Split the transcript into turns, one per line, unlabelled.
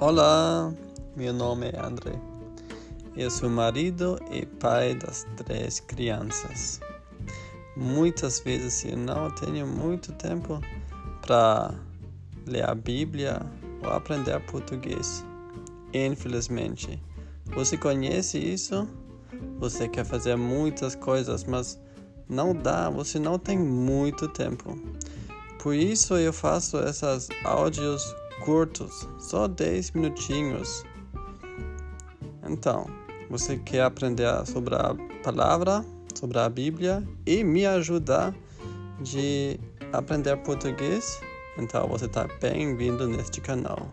Olá, meu nome é André. Eu sou marido e pai das três crianças. Muitas vezes eu não tenho muito tempo para ler a Bíblia ou aprender português. Infelizmente, você conhece isso? Você quer fazer muitas coisas, mas não dá, você não tem muito tempo. Por isso eu faço esses áudios curtos, só 10 minutinhos. Então, você quer aprender sobre a palavra, sobre a Bíblia e me ajudar de aprender português? Então você está bem-vindo neste canal.